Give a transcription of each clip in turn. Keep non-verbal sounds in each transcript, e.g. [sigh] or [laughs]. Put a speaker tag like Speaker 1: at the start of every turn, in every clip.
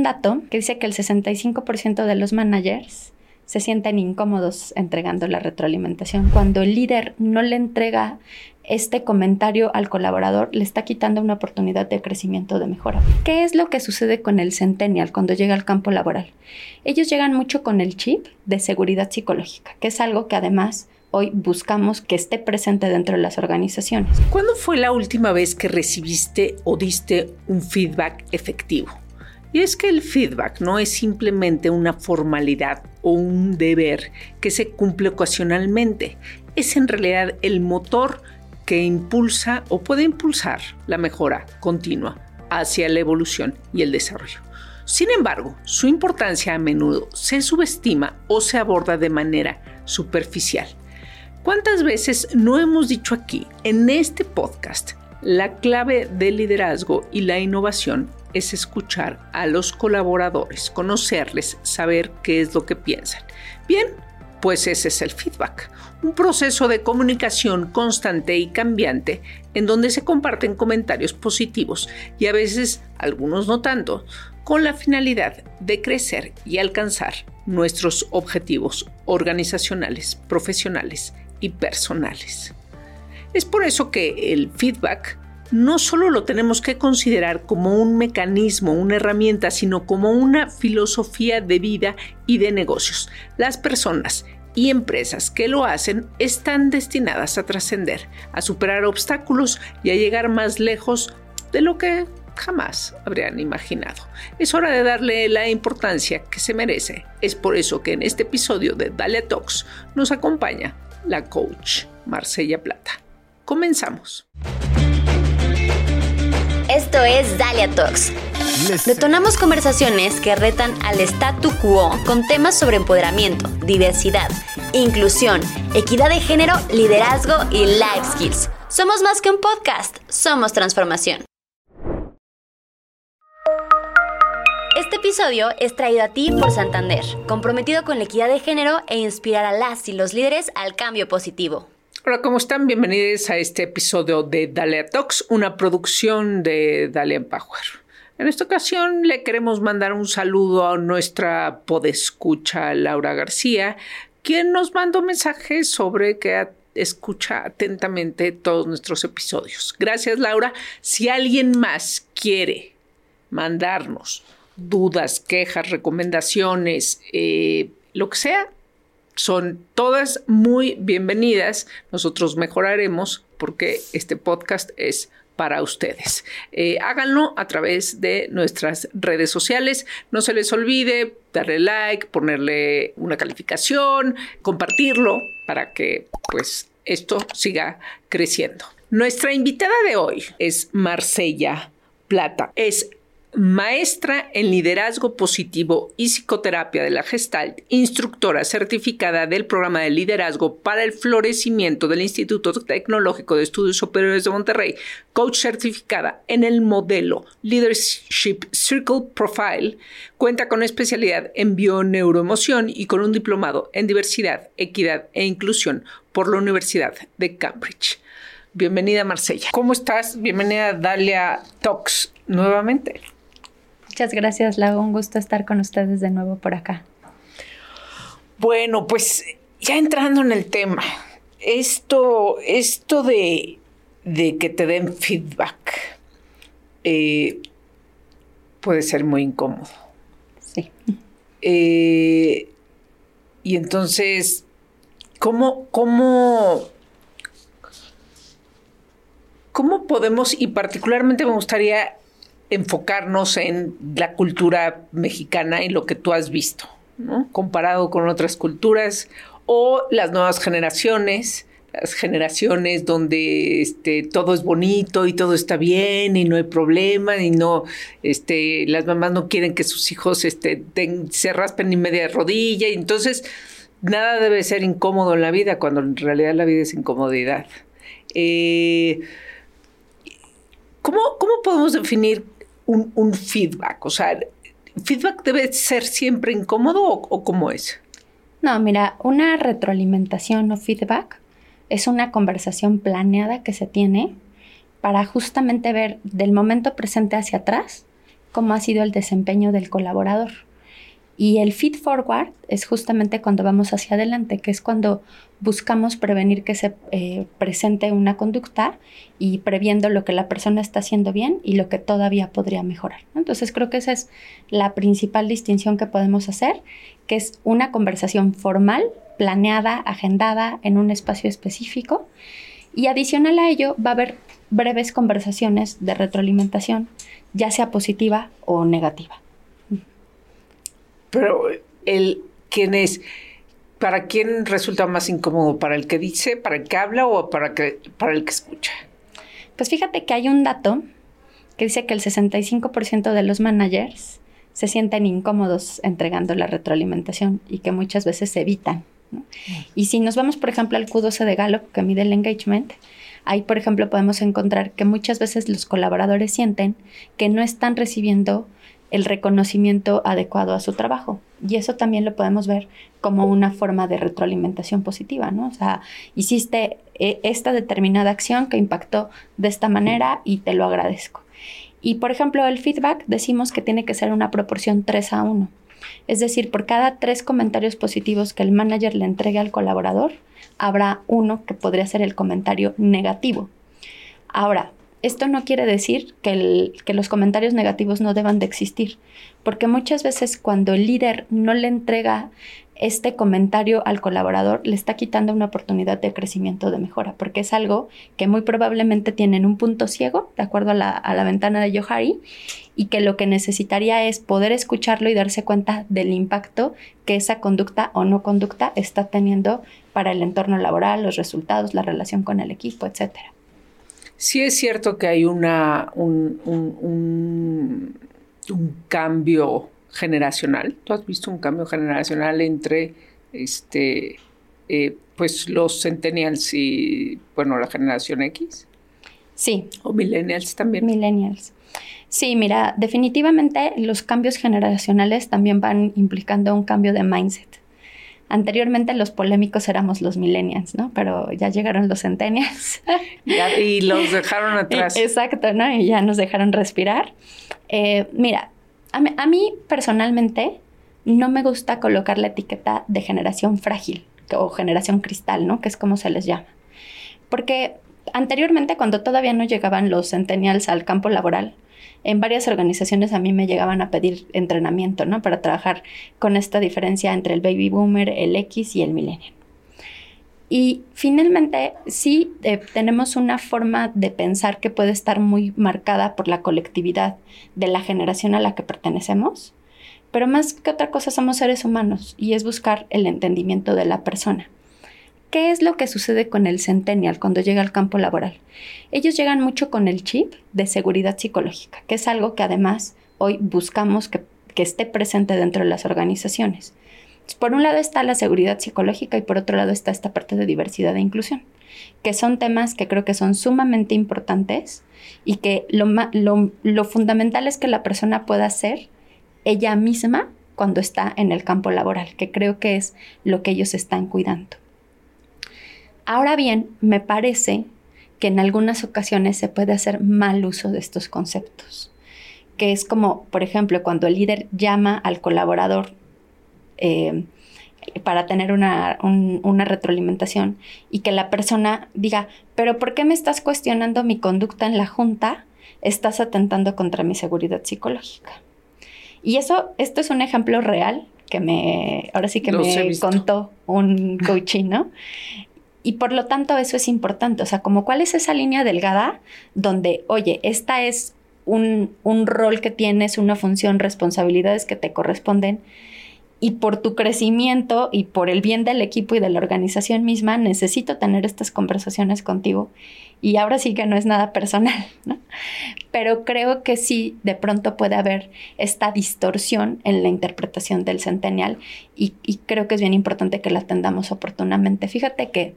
Speaker 1: un dato que dice que el 65% de los managers se sienten incómodos entregando la retroalimentación. Cuando el líder no le entrega este comentario al colaborador, le está quitando una oportunidad de crecimiento, de mejora. ¿Qué es lo que sucede con el centennial cuando llega al campo laboral? Ellos llegan mucho con el chip de seguridad psicológica, que es algo que además hoy buscamos que esté presente dentro de las organizaciones.
Speaker 2: ¿Cuándo fue la última vez que recibiste o diste un feedback efectivo? Y es que el feedback no es simplemente una formalidad o un deber que se cumple ocasionalmente, es en realidad el motor que impulsa o puede impulsar la mejora continua hacia la evolución y el desarrollo. Sin embargo, su importancia a menudo se subestima o se aborda de manera superficial. ¿Cuántas veces no hemos dicho aquí, en este podcast, la clave del liderazgo y la innovación es escuchar a los colaboradores, conocerles, saber qué es lo que piensan. Bien, pues ese es el feedback, un proceso de comunicación constante y cambiante en donde se comparten comentarios positivos y a veces algunos no tanto, con la finalidad de crecer y alcanzar nuestros objetivos organizacionales, profesionales y personales. Es por eso que el feedback no solo lo tenemos que considerar como un mecanismo, una herramienta, sino como una filosofía de vida y de negocios. Las personas y empresas que lo hacen están destinadas a trascender, a superar obstáculos y a llegar más lejos de lo que jamás habrían imaginado. Es hora de darle la importancia que se merece. Es por eso que en este episodio de Dalia Talks nos acompaña la coach Marcella Plata. Comenzamos.
Speaker 3: Esto es Dalia Talks. Detonamos conversaciones que retan al statu quo con temas sobre empoderamiento, diversidad, inclusión, equidad de género, liderazgo y life skills. Somos más que un podcast, somos transformación. Este episodio es traído a ti por Santander, comprometido con la equidad de género e inspirar a las y los líderes al cambio positivo.
Speaker 2: Hola, ¿cómo están? Bienvenidos a este episodio de Dalia Talks, una producción de Dalia Power. En esta ocasión le queremos mandar un saludo a nuestra podescucha Laura García, quien nos mandó mensajes sobre que escucha atentamente todos nuestros episodios. Gracias, Laura. Si alguien más quiere mandarnos dudas, quejas, recomendaciones, eh, lo que sea, son todas muy bienvenidas. Nosotros mejoraremos porque este podcast es para ustedes. Eh, háganlo a través de nuestras redes sociales. No se les olvide darle like, ponerle una calificación, compartirlo para que pues esto siga creciendo. Nuestra invitada de hoy es Marcella Plata. Es maestra en liderazgo positivo y psicoterapia de la Gestalt, instructora certificada del programa de liderazgo para el florecimiento del Instituto Tecnológico de Estudios Superiores de Monterrey, coach certificada en el modelo Leadership Circle Profile, cuenta con especialidad en bioneuroemoción y con un diplomado en diversidad, equidad e inclusión por la Universidad de Cambridge. Bienvenida Marsella. ¿Cómo estás? Bienvenida Dalia Talks nuevamente.
Speaker 1: Muchas gracias, Lago. Un gusto estar con ustedes de nuevo por acá.
Speaker 2: Bueno, pues ya entrando en el tema, esto, esto de, que te den feedback eh, puede ser muy incómodo.
Speaker 1: Sí.
Speaker 2: Eh, y entonces, ¿cómo, cómo, ¿cómo podemos, y particularmente me gustaría enfocarnos en la cultura mexicana y lo que tú has visto, comparado con otras culturas o las nuevas generaciones, las generaciones donde este, todo es bonito y todo está bien y no hay problema y no, este, las mamás no quieren que sus hijos este, se raspen ni media rodilla y entonces nada debe ser incómodo en la vida cuando en realidad la vida es incomodidad. Eh, ¿cómo, ¿Cómo podemos definir un, feedback? O sea, ¿feedback debe ser siempre incómodo o, cómo es?
Speaker 1: No, mira, una retroalimentación o feedback es una conversación planeada que se tiene para justamente ver del momento presente hacia atrás cómo ha sido el desempeño del colaborador. Y el feed forward es justamente cuando vamos hacia adelante, que es cuando buscamos prevenir que se eh, presente una conducta y previendo lo que la persona está haciendo bien y lo que todavía podría mejorar. Entonces creo que esa es la principal distinción que podemos hacer, que es una conversación formal, planeada, agendada en un espacio específico. Y adicional a ello va a haber breves conversaciones de retroalimentación, ya sea positiva o negativa.
Speaker 2: Pero el quién es, ¿para quién resulta más incómodo? ¿Para el que dice, para el que habla o para, que, para el que escucha?
Speaker 1: Pues fíjate que hay un dato que dice que el 65% de los managers se sienten incómodos entregando la retroalimentación y que muchas veces se evitan. Y si nos vamos, por ejemplo, al Q12 de Gallup, que mide el engagement, ahí, por ejemplo, podemos encontrar que muchas veces los colaboradores sienten que no están recibiendo el reconocimiento adecuado a su trabajo. Y eso también lo podemos ver como una forma de retroalimentación positiva, ¿no? O sea, hiciste eh, esta determinada acción que impactó de esta manera y te lo agradezco. Y por ejemplo, el feedback decimos que tiene que ser una proporción 3 a 1. Es decir, por cada tres comentarios positivos que el manager le entregue al colaborador, habrá uno que podría ser el comentario negativo. Ahora, esto no quiere decir que, los comentarios negativos no deban de existir, porque muchas veces cuando el líder no le entrega este comentario al colaborador, le está quitando una oportunidad de crecimiento, de mejora, porque es algo que muy probablemente tienen un punto ciego, de acuerdo a la, ventana de Johari, y que lo que necesitaría es poder escucharlo y darse cuenta del impacto que esa conducta o no conducta está teniendo para el entorno laboral, los resultados, la relación con el equipo, etcétera.
Speaker 2: Sí es cierto que hay una, un, un, cambio generacional. ¿Tú has visto un cambio generacional entre este, eh, pues los centennials y bueno, la generación X?
Speaker 1: Sí.
Speaker 2: ¿O millennials también?
Speaker 1: Millennials. Sí, mira, definitivamente los cambios generacionales también van implicando un cambio de mindset. Anteriormente los polémicos éramos los millennials, ¿no? Pero ya llegaron los centennials. [laughs]
Speaker 2: y los dejaron [laughs] atrás.
Speaker 1: Exacto, ¿no? Y ya nos dejaron respirar. Eh, mira, a mí, personalmente no me gusta colocar la etiqueta de generación frágil o generación cristal, ¿no? Que es como se les llama. Porque anteriormente, cuando todavía no llegaban los centennials al campo laboral, en varias organizaciones a mí me llegaban a pedir entrenamiento, ¿no? Para trabajar con esta diferencia entre el baby boomer, el X y el millennial. Y finalmente, sí eh, tenemos una forma de pensar que puede estar muy marcada por la colectividad de la generación a la que pertenecemos, pero más que otra cosa somos seres humanos y es buscar el entendimiento de la persona. ¿Qué es lo que sucede con el centennial cuando llega al campo laboral? Ellos llegan mucho con el chip de seguridad psicológica, que es algo que además hoy buscamos que, esté presente dentro de las organizaciones. Por un lado está la seguridad psicológica y por otro lado está esta parte de diversidad e inclusión, que son temas que creo que son sumamente importantes y que lo, lo, lo fundamental es que la persona pueda ser ella misma cuando está en el campo laboral, que creo que es lo que ellos están cuidando. Ahora bien, me parece que en algunas ocasiones se puede hacer mal uso de estos conceptos, que es como, por ejemplo, cuando el líder llama al colaborador eh, para tener una, una, retroalimentación y que la persona diga, pero ¿por qué me estás cuestionando mi conducta en la junta? Estás atentando contra mi seguridad psicológica. Y eso, esto es un ejemplo real que me, ahora sí que me contó un coaching, ¿no? Y por lo tanto eso es importante, o sea, como cuál es esa línea delgada donde, oye, esta es un, un rol que tienes, una función, responsabilidades que te corresponden, y por tu crecimiento y por el bien del equipo y de la organización misma, necesito tener estas conversaciones contigo. Y ahora sí que no es nada personal, [laughs] ¿no? Pero creo que sí, de pronto puede haber esta distorsión en la interpretación del centennial y, y creo que es bien importante que la atendamos oportunamente. Fíjate que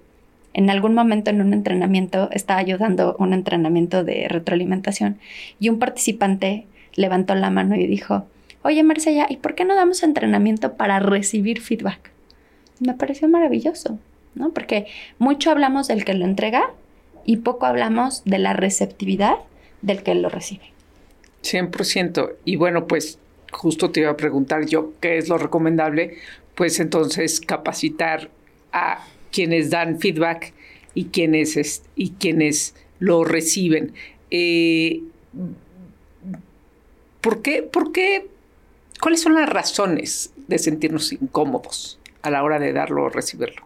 Speaker 1: en algún momento en un entrenamiento estaba ayudando un entrenamiento de retroalimentación y un participante levantó la mano y dijo, oye Marcella, ¿y por qué no damos entrenamiento para recibir feedback? Me pareció maravilloso, ¿no? Porque mucho hablamos del que lo entrega y poco hablamos de la receptividad del que lo recibe.
Speaker 2: 100%. Y bueno, pues justo te iba a preguntar yo qué es lo recomendable, pues entonces capacitar a quienes dan feedback y quienes, y lo reciben. Eh, ¿por, qué, ¿Por qué? ¿Cuáles son las razones de sentirnos incómodos a la hora de darlo o recibirlo?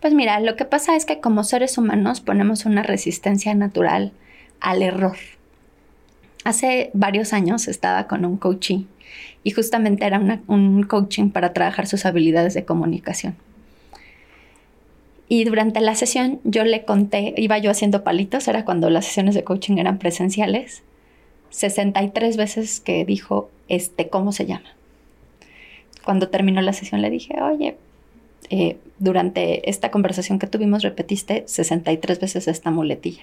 Speaker 1: Pues mira, lo que pasa es que como seres humanos ponemos una resistencia natural al error. Hace varios años estaba con un coaching y justamente era un coaching para trabajar sus habilidades de comunicación. Y durante la sesión yo le conté, iba yo haciendo palitos, era cuando las sesiones de coaching eran presenciales, 63 veces que dijo, este, ¿cómo se llama? Cuando terminó la sesión le dije, oye, eh, durante esta conversación que tuvimos repetiste 63 veces esta muletilla.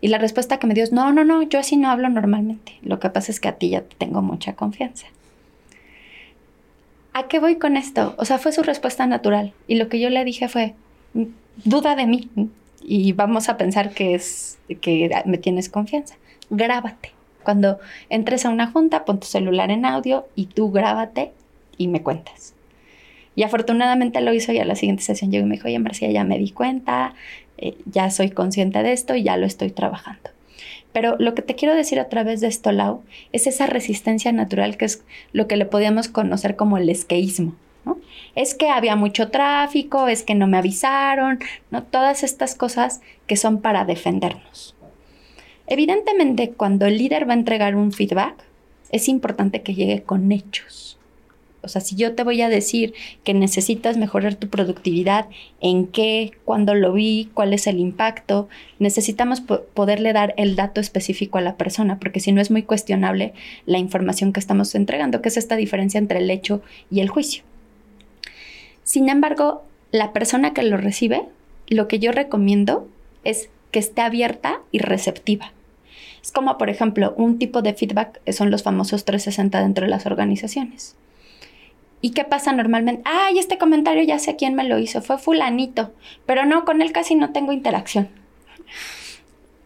Speaker 1: Y la respuesta que me dio es, no, no, no, yo así no hablo normalmente. Lo que pasa es que a ti ya tengo mucha confianza. ¿A qué voy con esto? O sea, fue su respuesta natural. Y lo que yo le dije fue, duda de mí y vamos a pensar que es que me tienes confianza. Grábate. Cuando entres a una junta, pon tu celular en audio y tú grábate y me cuentas. Y afortunadamente lo hizo y a la siguiente sesión llegó y me dijo, oye, Marcia, ya me di cuenta, eh, ya soy consciente de esto y ya lo estoy trabajando. Pero lo que te quiero decir a través de esto, Lau, es esa resistencia natural que es lo que le podíamos conocer como el esqueísmo. Es que había mucho tráfico, es que no me avisaron, ¿no? Todas estas cosas que son para defendernos. Evidentemente, cuando el líder va a entregar un feedback, es importante que llegue con hechos. O sea, si yo te voy a decir que necesitas mejorar tu productividad, en qué, cuándo lo vi, cuál es el impacto, necesitamos poderle dar el dato específico a la persona, porque si no es muy cuestionable la información que estamos entregando, que es esta diferencia entre el hecho y el juicio. Sin embargo, la persona que lo recibe, lo que yo recomiendo es que esté abierta y receptiva. Es como, por ejemplo, un tipo de feedback son los famosos 360 dentro de las organizaciones. ¿Y qué pasa normalmente? Ay, este comentario ya sé quién me lo hizo, fue fulanito, pero no, con él casi no tengo interacción.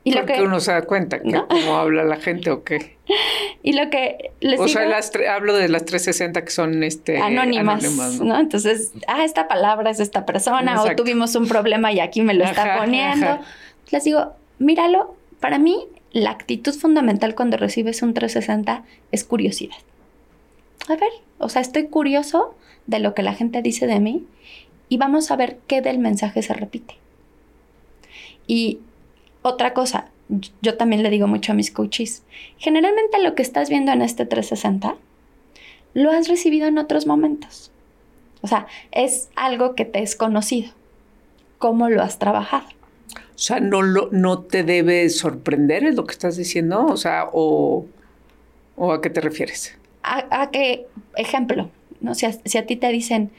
Speaker 2: Y Porque lo que, uno se da cuenta que cómo habla la gente o qué. [laughs]
Speaker 1: Y lo que les
Speaker 2: O sea, las hablo de las 360 que son este,
Speaker 1: anónimas, ¿no? Entonces, ah, esta palabra es de esta persona o tuvimos un problema y aquí me lo está poniendo. Les digo, míralo, para mí la actitud fundamental cuando recibes un 360 es curiosidad. A ver, o sea, estoy curioso de lo que la gente dice de mí y vamos a ver qué del mensaje se repite. Y otra cosa, yo también le digo mucho a mis coaches, generalmente lo que estás viendo en este 360 lo has recibido en otros momentos. O sea, es algo que te es conocido. ¿Cómo lo has trabajado?
Speaker 2: O sea, no, lo, no te debe sorprender, es lo que estás diciendo. O sea, o, a qué te refieres.
Speaker 1: A, a que, ejemplo, ¿no? Si si a ti te dicen,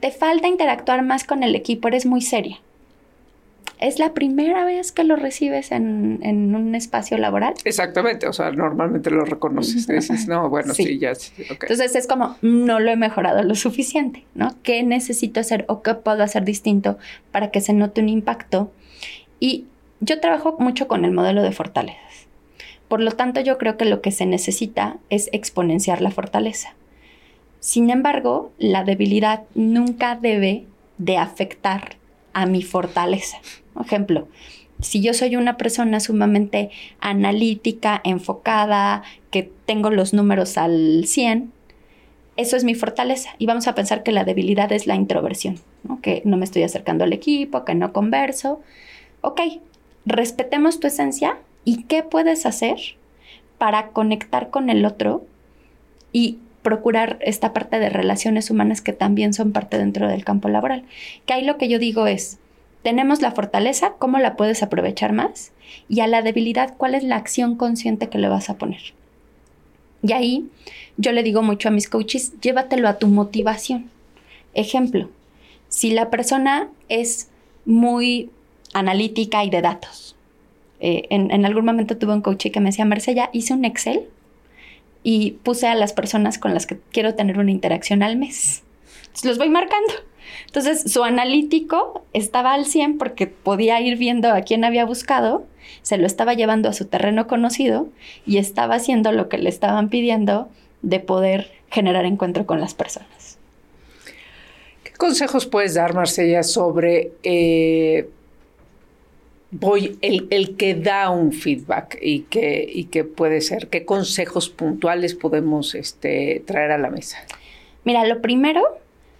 Speaker 1: te falta interactuar más con el equipo, eres muy seria es la primera vez que lo recibes en, un espacio laboral.
Speaker 2: Exactamente, o sea, normalmente lo reconoces. Dices, no, bueno, sí, ya.
Speaker 1: Entonces es como, no lo he mejorado lo suficiente, ¿no? ¿Qué necesito hacer o qué puedo hacer distinto para que se note un impacto? Y yo trabajo mucho con el modelo de fortalezas. Por lo tanto, yo creo que lo que se necesita es exponenciar la fortaleza. Sin embargo, la debilidad nunca debe de afectar a mi fortaleza. Por ejemplo, si yo soy una persona sumamente analítica, enfocada, que tengo los números al 100, eso es mi fortaleza. Y vamos a pensar que la debilidad es la introversión, que no me estoy acercando al equipo, que no converso. Ok, respetemos tu esencia y qué puedes hacer para conectar con el otro y procurar esta parte de relaciones humanas que también son parte dentro del campo laboral. Que ahí lo que yo digo es, tenemos la fortaleza, ¿cómo la puedes aprovechar más? Y a la debilidad, ¿cuál es la acción consciente que le vas a poner? Y ahí yo le digo mucho a mis coaches, llévatelo a tu motivación. Ejemplo, si la persona es muy analítica y de datos. Eh, en, algún momento tuve un coach que me decía, Marcella, hice un Excel y puse a las personas con las que quiero tener una interacción al mes. los voy marcando. Entonces, su analítico estaba al 100 porque podía ir viendo a quién había buscado, se lo estaba llevando a su terreno conocido y estaba haciendo lo que le estaban pidiendo de poder generar encuentro con las personas.
Speaker 2: ¿Qué consejos puedes dar, Marcella, sobre eh, voy, el, que da un feedback y que, puede ser? ¿Qué consejos puntuales podemos este, traer a la mesa?
Speaker 1: Mira, lo primero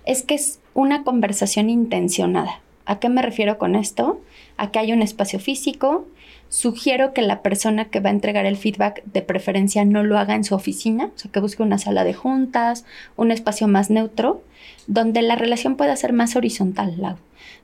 Speaker 1: es que es una conversación intencionada. ¿A qué me refiero con esto? A que hay un espacio físico. Sugiero que la persona que va a entregar el feedback de preferencia no lo haga en su oficina, o sea, que busque una sala de juntas, un espacio más neutro, donde la relación pueda ser más horizontal,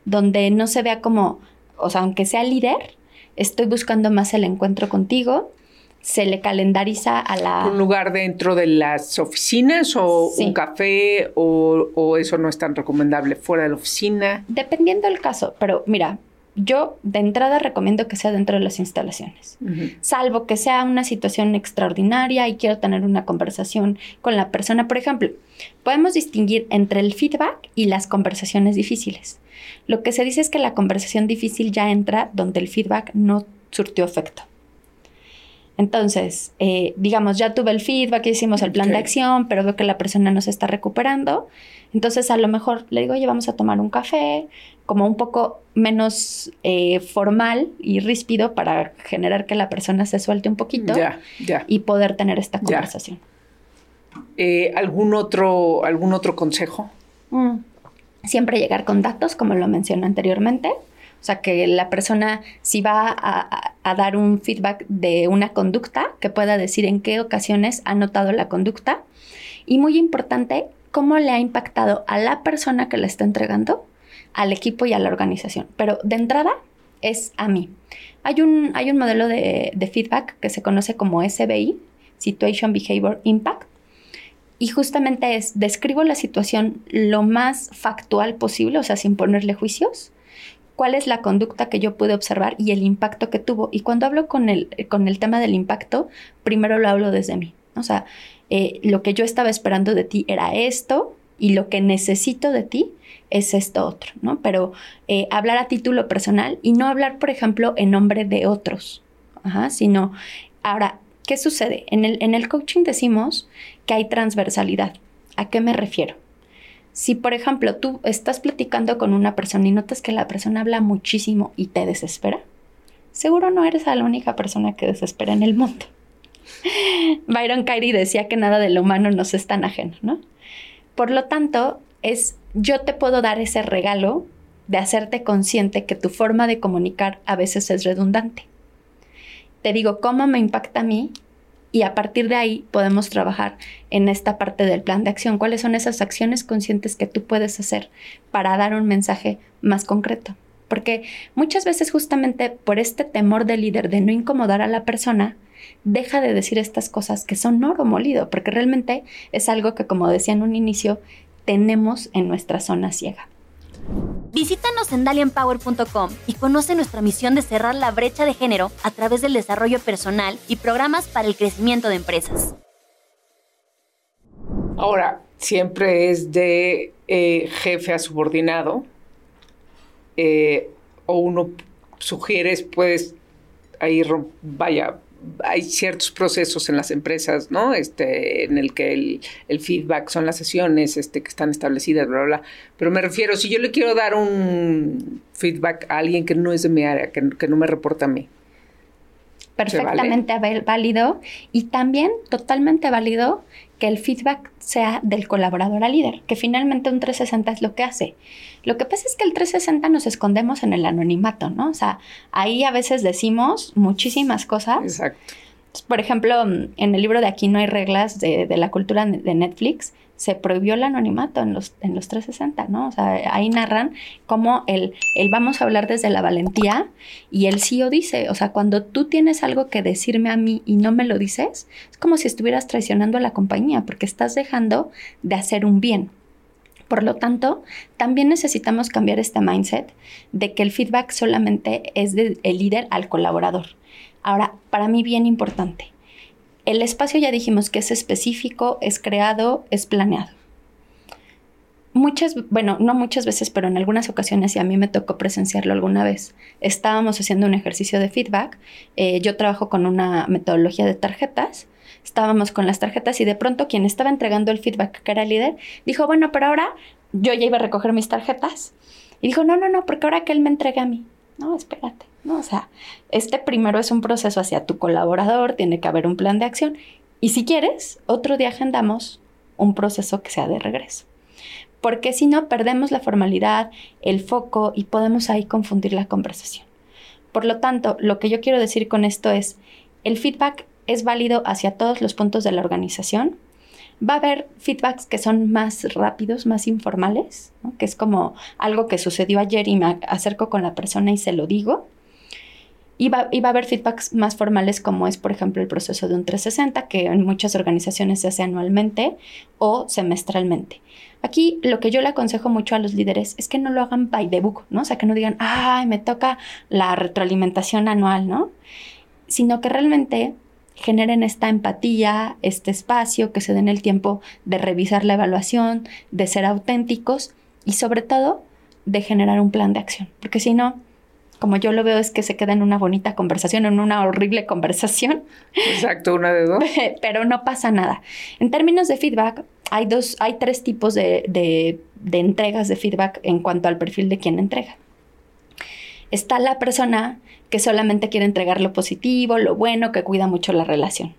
Speaker 1: donde no se vea como, o sea, aunque sea líder, estoy buscando más el encuentro contigo, se le calendariza a la...
Speaker 2: ¿Un lugar dentro de las oficinas o un café o, eso no es tan recomendable fuera de la oficina?
Speaker 1: Dependiendo del caso, pero mira, yo de entrada recomiendo que sea dentro de las instalaciones, salvo que sea una situación extraordinaria y quiero tener una conversación con la persona. Por ejemplo, podemos distinguir entre el feedback y las conversaciones difíciles. Lo que se dice es que la conversación difícil ya entra donde el feedback no surtió efecto. Entonces, eh, digamos, ya tuve el feedback, hicimos el plan de acción, pero veo que la persona no se está recuperando. Entonces, a lo mejor le digo, oye, vamos a tomar un café, como un poco menos eh, formal y ríspido para generar que la persona se suelte un poquito y poder tener esta conversación.
Speaker 2: Eh, ¿algún, otro, ¿Algún otro consejo?
Speaker 1: Mm. Siempre llegar con datos, como lo mencioné anteriormente. O sea, que la persona si va a, dar un feedback de una conducta, que pueda decir en qué ocasiones ha notado la conducta. Y muy importante, cómo le ha impactado a la persona que la está entregando, al equipo y a la organización. Pero de entrada es a mí. Hay un, hay un modelo de, de feedback que se conoce como SBI, Situation Behavior Impact. Y justamente es, describo la situación lo más factual posible, o sea, sin ponerle juicios, cuál es la conducta que yo pude observar y el impacto que tuvo. Y cuando hablo con el, con el tema del impacto, primero lo hablo desde mí. O sea, eh, lo que yo estaba esperando de ti era esto y lo que necesito de ti es esto otro, ¿no? Pero eh, hablar a título personal y no hablar, por ejemplo, en nombre de otros, Ajá, sino, ahora, ¿qué sucede? En el, en el coaching decimos que hay transversalidad. ¿A qué me refiero? Si, por ejemplo, tú estás platicando con una persona y notas que la persona habla muchísimo y te desespera, seguro no eres la única persona que desespera en el mundo. [laughs] Byron Katie decía que nada de lo humano nos es tan ajeno, ¿no? Por lo tanto, es yo te puedo dar ese regalo de hacerte consciente que tu forma de comunicar a veces es redundante. Te digo cómo me impacta a mí y a partir de ahí podemos trabajar en esta parte del plan de acción. ¿Cuáles son esas acciones conscientes que tú puedes hacer para dar un mensaje más concreto? Porque muchas veces justamente por este temor del líder de no incomodar a la persona, deja de decir estas cosas que son oro molido, porque realmente es algo que, como decía en un inicio, tenemos en nuestra zona ciega.
Speaker 3: Visítanos en dalianpower.com y conoce nuestra misión de cerrar la brecha de género a través del desarrollo personal y programas para el crecimiento de empresas.
Speaker 2: Ahora, siempre es de eh, jefe a subordinado. Eh, o uno sugiere, puedes ahí, vaya, hay ciertos procesos en las empresas, ¿no? Este, en el que el, feedback son las sesiones este, que están establecidas, bla, bla, Pero me refiero, si yo le quiero dar un feedback a alguien que no es de mi área, que, que no me reporta a mí.
Speaker 1: Perfectamente válido y también totalmente válido que el feedback sea del colaborador al líder, que finalmente un 360 es lo que hace. Lo que pasa es que el 360 nos escondemos en el anonimato, ¿no? O sea, ahí a veces decimos muchísimas cosas. Exacto. Por ejemplo, en el libro de Aquí no hay reglas de, de la cultura de Netflix, se prohibió el anonimato en los, en los 360, ¿no? O sea, ahí narran cómo el, el vamos a hablar desde la valentía y el CEO dice, o sea, cuando tú tienes algo que decirme a mí y no me lo dices, es como si estuvieras traicionando a la compañía porque estás dejando de hacer un bien. Por lo tanto, también necesitamos cambiar este mindset de que el feedback solamente es del líder al colaborador. Ahora, para mí bien importante, el espacio ya dijimos que es específico, es creado, es planeado. muchas, bueno, no muchas veces, pero en algunas ocasiones, y a mí me tocó presenciarlo alguna vez, estábamos haciendo un ejercicio de feedback. Eh, yo trabajo con una metodología de tarjetas. Estábamos con las tarjetas y de pronto quien estaba entregando el feedback, que era el líder, dijo, bueno, pero ahora yo ya iba a recoger mis tarjetas. Y dijo, no, no, no, porque ahora que él me entregue a mí. No, espérate. No, o sea, este primero es un proceso hacia tu colaborador, tiene que haber un plan de acción. Y si quieres, otro día agendamos un proceso que sea de regreso porque si no perdemos la formalidad, el foco y podemos ahí confundir la conversación. Por lo tanto, lo que yo quiero decir con esto es, el feedback es válido hacia todos los puntos de la organización. Va a haber feedbacks que son más rápidos, más informales, que es como algo que sucedió ayer y me acerco con la persona y se lo digo. Y va, y va, a haber feedbacks más formales como es, por ejemplo, el proceso de un 360, que en muchas organizaciones se hace anualmente o semestralmente. Aquí lo que yo le aconsejo mucho a los líderes es que no lo hagan by the book, ¿no? O sea, que no digan, ay, me toca la retroalimentación anual, ¿no? Sino que realmente generen esta empatía, este espacio, que se den el tiempo de revisar la evaluación, de ser auténticos y sobre todo de generar un plan de acción. Porque si no, como yo lo veo, es que se queda en una bonita conversación, en una horrible conversación.
Speaker 2: Exacto, una de dos. [laughs]
Speaker 1: Pero no pasa nada. En términos de feedback, hay dos, hay tres tipos de, de entregas de feedback en cuanto al perfil de quien entrega. Está la persona que solamente quiere entregar lo positivo, lo bueno, que cuida mucho la relación.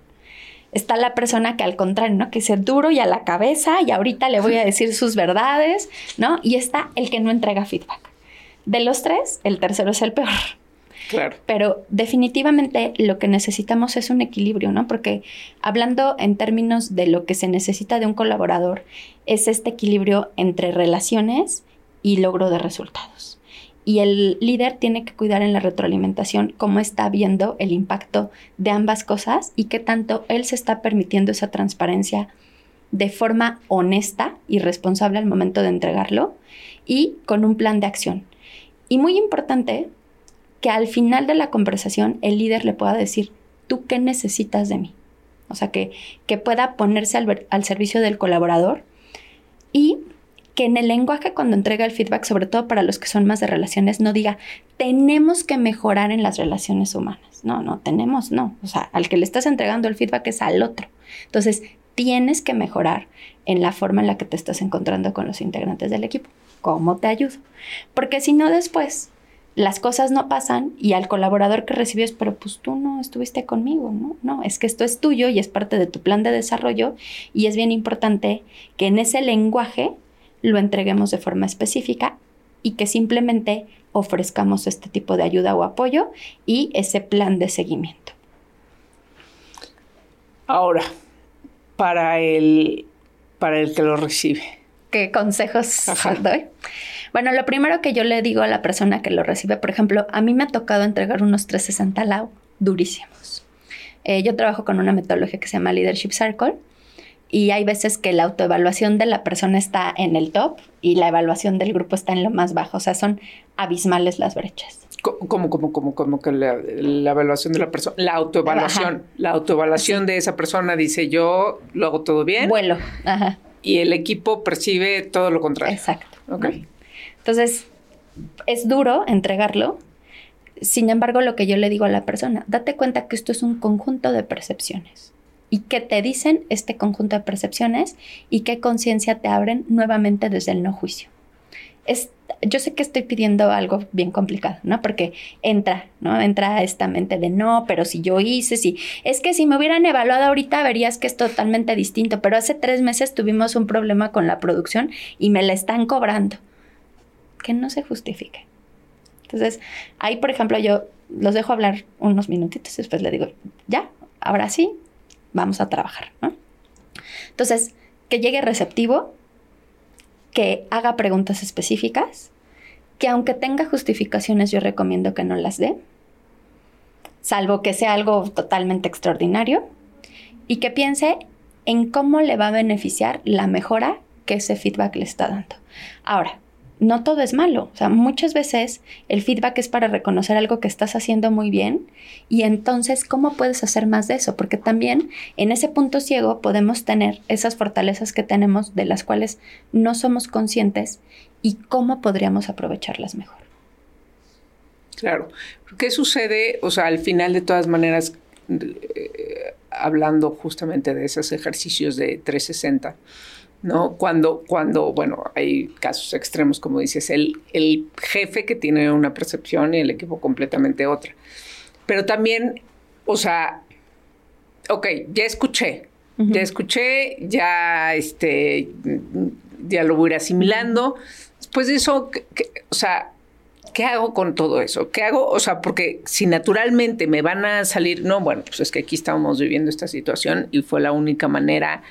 Speaker 1: Está la persona que al contrario, ¿no? Que es duro y a la cabeza y ahorita le voy a [laughs] decir sus verdades, ¿no? Y está el que no entrega feedback. De los tres, el tercero es el peor.
Speaker 2: Claro.
Speaker 1: Pero definitivamente lo que necesitamos es un equilibrio, ¿no? Porque hablando en términos de lo que se necesita de un colaborador, es este equilibrio entre relaciones y logro de resultados. Y el líder tiene que cuidar en la retroalimentación cómo está viendo el impacto de ambas cosas y qué tanto él se está permitiendo esa transparencia de forma honesta y responsable al momento de entregarlo y con un plan de acción. Y muy importante que al final de la conversación el líder le pueda decir, ¿tú qué necesitas de mí? O sea, que, que pueda ponerse al, al servicio del colaborador y que en el lenguaje cuando entrega el feedback, sobre todo para los que son más de relaciones, no diga, tenemos que mejorar en las relaciones humanas. No, no, tenemos, no. O sea, al que le estás entregando el feedback es al otro. Entonces, tienes que mejorar en la forma en la que te estás encontrando con los integrantes del equipo. ¿Cómo te ayudo? Porque si no después las cosas no pasan y al colaborador que recibes, pero pues tú no estuviste conmigo, ¿no? No, es que esto es tuyo y es parte de tu plan de desarrollo y es bien importante que en ese lenguaje lo entreguemos de forma específica y que simplemente ofrezcamos este tipo de ayuda o apoyo y ese plan de seguimiento.
Speaker 2: Ahora, para el, para el que lo recibe
Speaker 1: qué consejos doy. Bueno, lo primero que yo le digo a la persona que lo recibe, por ejemplo, a mí me ha tocado entregar unos 360 LAO durísimos. Eh, yo trabajo con una metodología que se llama Leadership Circle y hay veces que la autoevaluación de la persona está en el top y la evaluación del grupo está en lo más bajo. O sea, son abismales las brechas.
Speaker 2: ¿Cómo, cómo, cómo, cómo que la, evaluación de la persona? La autoevaluación. La autoevaluación de esa persona dice yo lo hago todo bien.
Speaker 1: Vuelo. Ajá
Speaker 2: y el equipo percibe todo lo contrario.
Speaker 1: Exacto. Entonces, es duro entregarlo. Sin embargo, lo que yo le digo a la persona, date cuenta que esto es un conjunto de percepciones. ¿Y qué te dicen este conjunto de percepciones? ¿Y qué conciencia te abren nuevamente desde el no juicio? Es yo sé que estoy pidiendo algo bien complicado, ¿no? Porque entra, ¿no? Entra esta mente de no, pero si yo hice, si es que si me hubieran evaluado ahorita verías que es totalmente distinto, pero hace tres meses tuvimos un problema con la producción y me la están cobrando. Que no se justifique. Entonces, ahí, por ejemplo, yo los dejo hablar unos minutitos y después le digo, ya, ahora sí, vamos a trabajar, ¿no? Entonces, que llegue receptivo, que haga preguntas específicas, que aunque tenga justificaciones yo recomiendo que no las dé, salvo que sea algo totalmente extraordinario, y que piense en cómo le va a beneficiar la mejora que ese feedback le está dando. Ahora, no todo es malo. O sea, muchas veces el feedback es para reconocer algo que estás haciendo muy bien y entonces, ¿cómo puedes hacer más de eso? Porque también en ese punto ciego podemos tener esas fortalezas que tenemos de las cuales no somos conscientes y cómo podríamos aprovecharlas mejor.
Speaker 2: Claro. ¿Qué sucede? O sea, al final de todas maneras, eh, hablando justamente de esos ejercicios de 360, ¿no? Cuando, cuando, bueno, hay casos extremos, como dices, el, el jefe que tiene una percepción y el equipo completamente otra. Pero también, o sea, ok, ya escuché, ya escuché, ya, este, ya lo voy a ir asimilando. Después de eso, o sea, ¿qué hago con todo eso? ¿Qué hago? O sea, porque si naturalmente me van a salir, no, bueno, pues es que aquí estamos viviendo esta situación y fue la única manera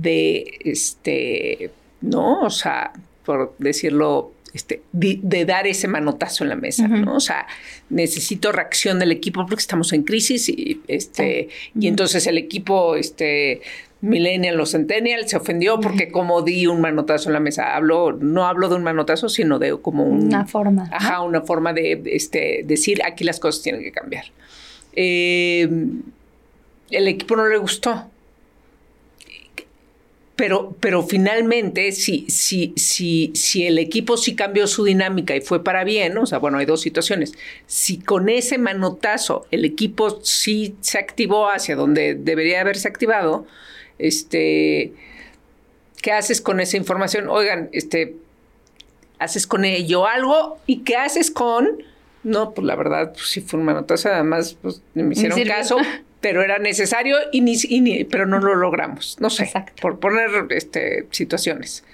Speaker 2: de, este, ¿no? O sea, por decirlo, este, de, dar ese manotazo en la mesa, ¿no? O sea, necesito reacción del equipo porque estamos en crisis y, este, y entonces el equipo, este, millennial o centennial se ofendió porque como di un manotazo en la mesa. Hablo, no hablo de un manotazo, sino de como
Speaker 1: una forma.
Speaker 2: Ajá, una forma de este, decir aquí las cosas tienen que cambiar. Eh, el equipo no le gustó. Pero, pero finalmente, si, si, si, si el equipo sí cambió su dinámica y fue para bien, o sea, bueno, hay dos situaciones. Si con ese manotazo el equipo sí se activó hacia donde debería haberse activado, este, ¿qué haces con esa información? Oigan, este, haces con ello algo y qué haces con, no, pues la verdad, pues sí fue un manotazo, además, pues me hicieron caso, [laughs] pero era necesario y ni, pero no lo logramos. No sé, por poner este, situaciones.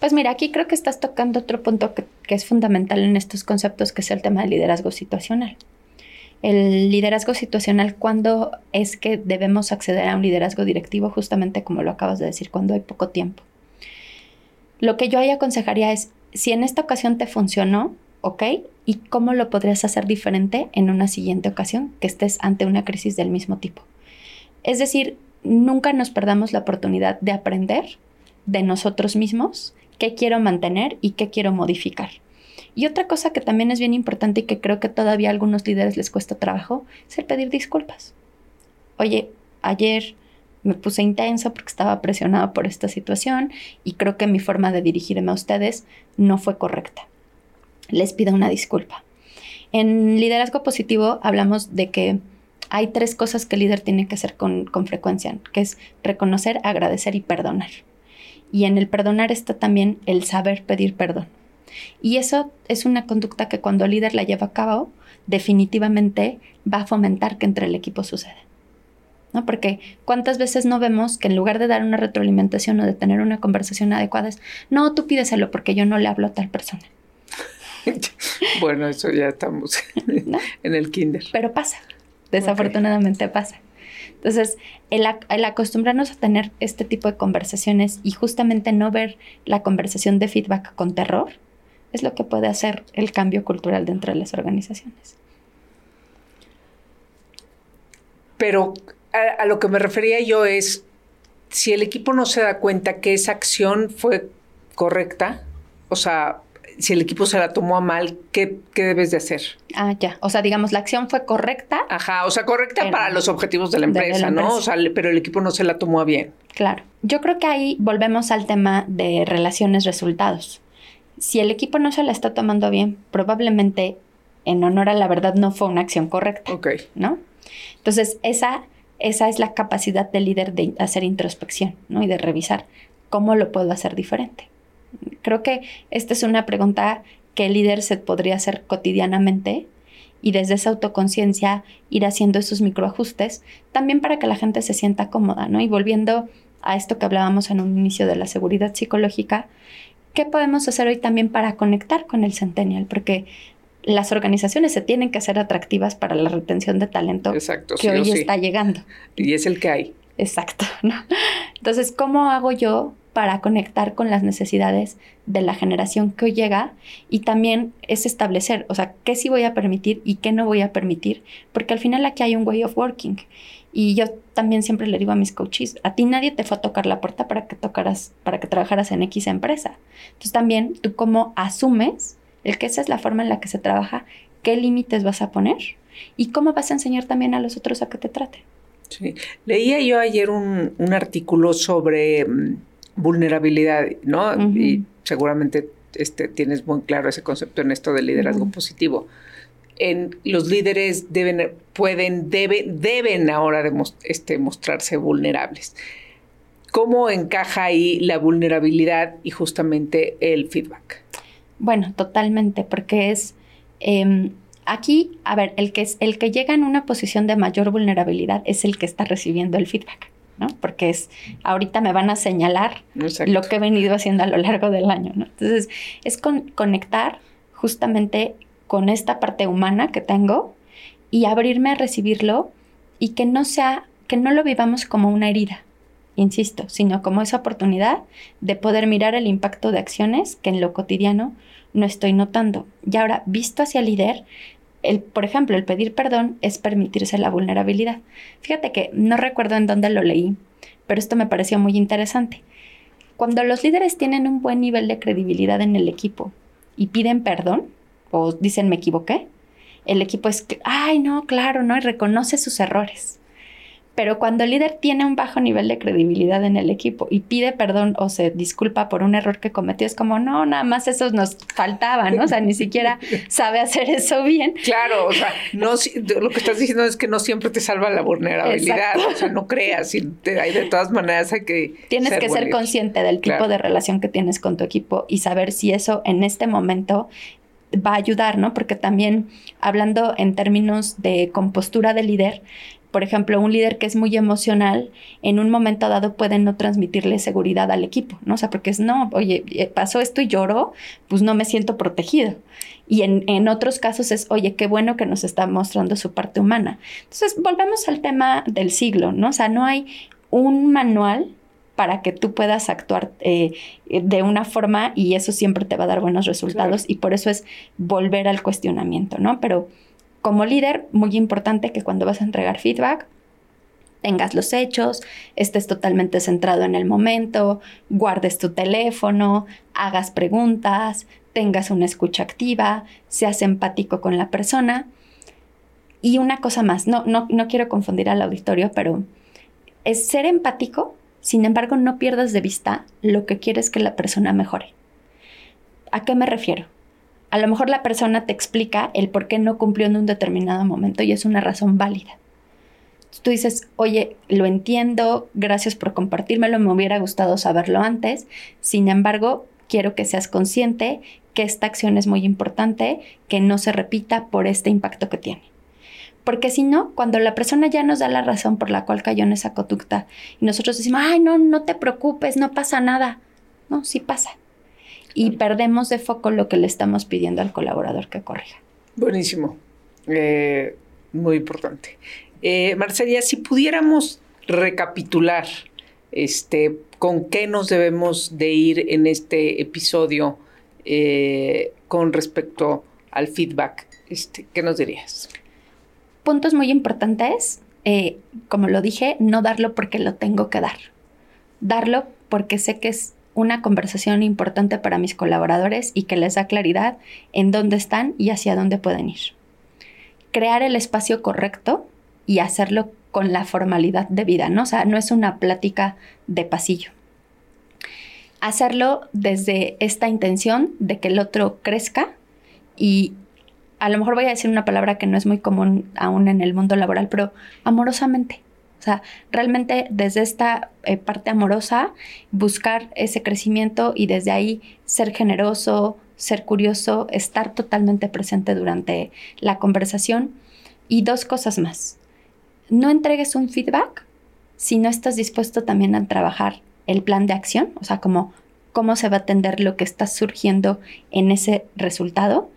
Speaker 1: Pues mira, aquí creo que estás tocando otro punto que, que, es fundamental en estos conceptos, que es el tema del liderazgo situacional. El liderazgo situacional, ¿cuándo es que debemos acceder a un liderazgo directivo? Justamente como lo acabas de decir, cuando hay poco tiempo. Lo que yo ahí aconsejaría es, si en esta ocasión te funcionó, ¿ok? ¿Y cómo lo podrías hacer diferente en una siguiente ocasión que estés ante una crisis del mismo tipo? Es decir, nunca nos perdamos la oportunidad de aprender de nosotros mismos qué quiero mantener y qué quiero modificar. Y otra cosa que también es bien importante y que creo que todavía a algunos líderes les cuesta trabajo es el pedir disculpas. Oye, ayer me puse intenso porque estaba presionado por esta situación y creo que mi forma de dirigirme a ustedes no fue correcta les pido una disculpa. En liderazgo positivo hablamos de que hay tres cosas que el líder tiene que hacer con, frecuencia, que es reconocer, agradecer y perdonar. Y en el perdonar está también el saber pedir perdón. Y eso es una conducta que cuando el líder la lleva a cabo, definitivamente va a fomentar que entre el equipo suceda. ¿No? Porque cuántas veces no vemos que en lugar de dar una retroalimentación o de tener una conversación adecuada es, no, tú pídeselo porque yo no le hablo a tal persona. [laughs]
Speaker 2: bueno, eso ya estamos en el kinder.
Speaker 1: Pero pasa, desafortunadamente pasa. Entonces, el, acostumbrarnos a tener este tipo de conversaciones y justamente no ver la conversación de feedback con terror es lo que puede hacer el cambio cultural dentro de las organizaciones.
Speaker 2: Pero a, a lo que me refería yo es, si el equipo no se da cuenta que esa acción fue correcta, o sea, si el equipo se la tomó a mal, ¿qué, debes de hacer?
Speaker 1: Ah, ya. O sea, digamos, la acción fue correcta.
Speaker 2: Ajá, o sea, correcta para los objetivos de la empresa, ¿no? O sea, pero el equipo no se la tomó a bien.
Speaker 1: Claro. Yo creo que ahí volvemos al tema de relaciones-resultados. Si el equipo no se la está tomando bien, probablemente en honor a la verdad no fue una acción correcta.
Speaker 2: Ok.
Speaker 1: ¿No? Entonces, esa, esa es la capacidad del líder de hacer introspección, ¿no? Y de revisar cómo lo puedo hacer diferente. Creo que esta es una pregunta que el líder se podría hacer cotidianamente y desde esa autoconciencia ir haciendo esos microajustes, también para que la gente se sienta cómoda, ¿no? Y volviendo a esto que hablábamos en un inicio de la seguridad psicológica, ¿qué podemos hacer hoy también para conectar con el centennial? Porque las organizaciones se tienen que hacer atractivas para la retención de talento que hoy está llegando.
Speaker 2: Y es el que hay.
Speaker 1: Exacto, ¿no? Entonces, ¿cómo hago yo para conectar con las necesidades de la generación que hoy llega y también es establecer, o sea, qué sí voy a permitir y qué no voy a permitir, porque al final aquí hay un way of working Y yo también siempre le digo a mis coaches, a ti nadie te fue a tocar la puerta para que tocaras, para que trabajaras en X empresa. Entonces también tú cómo asumes el que esa es la forma en la que se trabaja, qué límites vas a poner y cómo vas a enseñar también a los otros a que te traten.
Speaker 2: Sí. Leía yo ayer un, artículo sobre mm, vulnerabilidad, ¿no? Y seguramente este, tienes muy claro ese concepto en esto del liderazgo positivo. En, los líderes deben, pueden, deben, deben ahora este, mostrarse vulnerables. ¿Cómo encaja ahí la vulnerabilidad y justamente el feedback?
Speaker 1: Bueno, totalmente, porque es em, aquí, a ver, el que, es, el que llega en una posición de mayor vulnerabilidad es el que está recibiendo el feedback. ¿No? Porque es, ahorita me van a señalar lo que he venido haciendo a lo largo del año, ¿no? Entonces, es conectar justamente con esta parte humana que tengo y abrirme a recibirlo y que no sea, que no lo vivamos como una herida, insisto, sino como esa oportunidad de poder mirar el impacto de acciones que en lo cotidiano no estoy notando. Y ahora, visto hacia el líder, el, por ejemplo, el pedir perdón es permitirse la vulnerabilidad. Fíjate que no recuerdo en dónde lo leí, pero esto me pareció muy interesante. Cuando los líderes tienen un buen nivel de credibilidad en el equipo y piden perdón, o dicen me equivoqué, el equipo es, ay, no, claro, no, y reconoce sus errores. Pero cuando el líder tiene un bajo nivel de credibilidad en el equipo y pide perdón o se disculpa por un error que cometió, es como, no, nada más eso nos faltaba, ¿no? O sea, ni siquiera [laughs] sabe hacer eso bien.
Speaker 2: Claro, o sea, no, lo que estás diciendo es que no siempre te salva la vulnerabilidad, o sea, no creas, y hay de todas maneras hay que...
Speaker 1: Tienes que ser consciente del tipo de relación que tienes con tu equipo y saber si eso en este momento va a ayudar, ¿no? Porque también hablando en términos de compostura de líder, por ejemplo, un líder que es muy emocional, en un momento dado puede no transmitirle seguridad al equipo, ¿no? O sea, porque es, no, oye, eh, pasó esto y lloro, pues no me siento protegido. Y en, en, otros casos es, oye, qué bueno que nos está mostrando su parte humana. Entonces, volvemos al tema del siglo, ¿no? O sea, no hay un manual para que tú puedas actuar eh, de una forma y eso siempre te va a dar buenos resultados y por eso es volver al cuestionamiento, ¿no? Pero como líder, muy importante que cuando vas a entregar feedback, tengas los hechos, estés totalmente centrado en el momento, guardes tu teléfono, hagas preguntas, tengas una escucha activa, seas empático con la persona. Y una cosa más, no, no, no quiero confundir al auditorio, pero es ser empático, sin embargo no pierdas de vista lo que quieres que la persona mejore. ¿A qué me refiero? A lo mejor la persona te explica el por qué no cumplió en un determinado momento y es una razón válida. Tú dices, oye, lo entiendo, gracias por compartírmelo, me hubiera gustado saberlo antes, sin embargo, quiero que seas consciente que esta acción es muy importante, que no se repita por este impacto que tiene. Porque si no, cuando la persona ya nos da la razón por la cual cayó en esa conducta y nosotros decimos, ay, no, no te preocupes, no pasa nada. No, sí pasa y perdemos de foco lo que le estamos pidiendo al colaborador que corrija.
Speaker 2: Buenísimo, eh, muy importante. Eh, Marcelia, si pudiéramos recapitular este, con qué nos debemos de ir en este episodio eh, con respecto al feedback, este, ¿qué nos dirías?
Speaker 1: Puntos muy importantes, como lo dije, no darlo porque lo tengo que dar. Darlo porque sé que es una conversación importante para mis colaboradores y que les da claridad en dónde están y hacia dónde pueden ir. Crear el espacio correcto y hacerlo con la formalidad debida, ¿no? O sea, no es una plática de pasillo. Hacerlo desde esta intención de que el otro crezca y a lo mejor voy a decir una palabra que no es muy común aún en el mundo laboral, pero amorosamente. O sea, realmente desde esta eh, parte amorosa, buscar ese crecimiento y desde ahí ser generoso, ser curioso, estar totalmente presente durante la conversación. Y dos cosas más. No entregues un feedback si no estás dispuesto también a trabajar el plan de acción, o sea, como cómo se va a atender lo que está surgiendo en ese resultado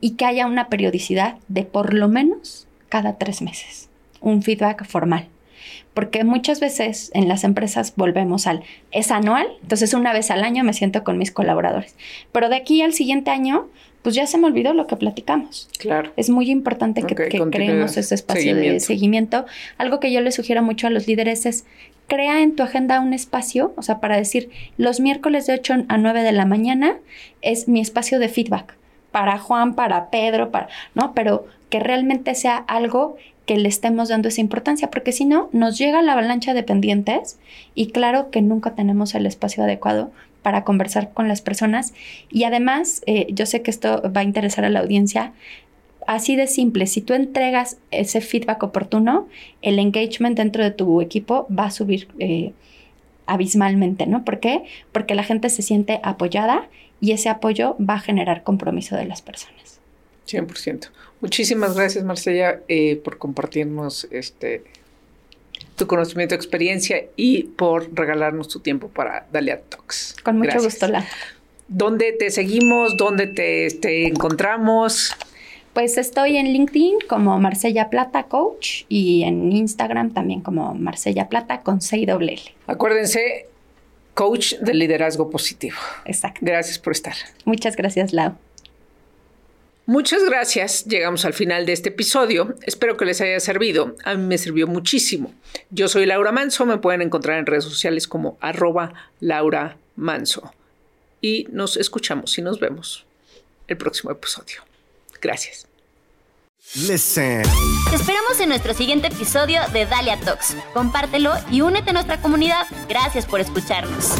Speaker 1: y que haya una periodicidad de por lo menos cada tres meses, un feedback formal. Porque muchas veces en las empresas volvemos al, es anual, entonces una vez al año me siento con mis colaboradores, pero de aquí al siguiente año, pues ya se me olvidó lo que platicamos.
Speaker 2: Claro.
Speaker 1: Es muy importante que, creemos ese espacio de seguimiento. Algo que yo le sugiero mucho a los líderes es crea en tu agenda un espacio, o sea, para decir, los miércoles de 8 a 9 de la mañana es mi espacio de feedback para Juan, para Pedro, para, ¿no? Pero que realmente sea algo que le estemos dando esa importancia, porque si no, nos llega la avalancha de pendientes y claro que nunca tenemos el espacio adecuado para conversar con las personas. Y además, eh, yo sé que esto va a interesar a la audiencia, así de simple, si tú entregas ese feedback oportuno, el engagement dentro de tu equipo va a subir eh, abismalmente, ¿no? ¿Por qué? Porque la gente se siente apoyada y ese apoyo va a generar compromiso de las personas.
Speaker 2: 100%. Muchísimas gracias, Marcella, eh, por compartirnos este tu conocimiento, experiencia y por regalarnos tu tiempo para Dalia Talks.
Speaker 1: Con mucho gusto, La.
Speaker 2: ¿Dónde te seguimos? ¿Dónde te, encontramos?
Speaker 1: Pues estoy en LinkedIn como Marcella Plata Coach y en Instagram también como Marcella Plata con 6
Speaker 2: Acuérdense, coach de liderazgo positivo.
Speaker 1: Exacto.
Speaker 2: Gracias por estar.
Speaker 1: Muchas gracias, Lau.
Speaker 2: Muchas gracias. Llegamos al final de este episodio. Espero que les haya servido. A mí me sirvió muchísimo. Yo soy Laura Manso. Me pueden encontrar en redes sociales como arroba Laura Manso. Y nos escuchamos y nos vemos el próximo episodio. Gracias.
Speaker 3: Listen. Te esperamos en nuestro siguiente episodio de Dalia Talks. Compártelo y únete a nuestra comunidad. Gracias por escucharnos.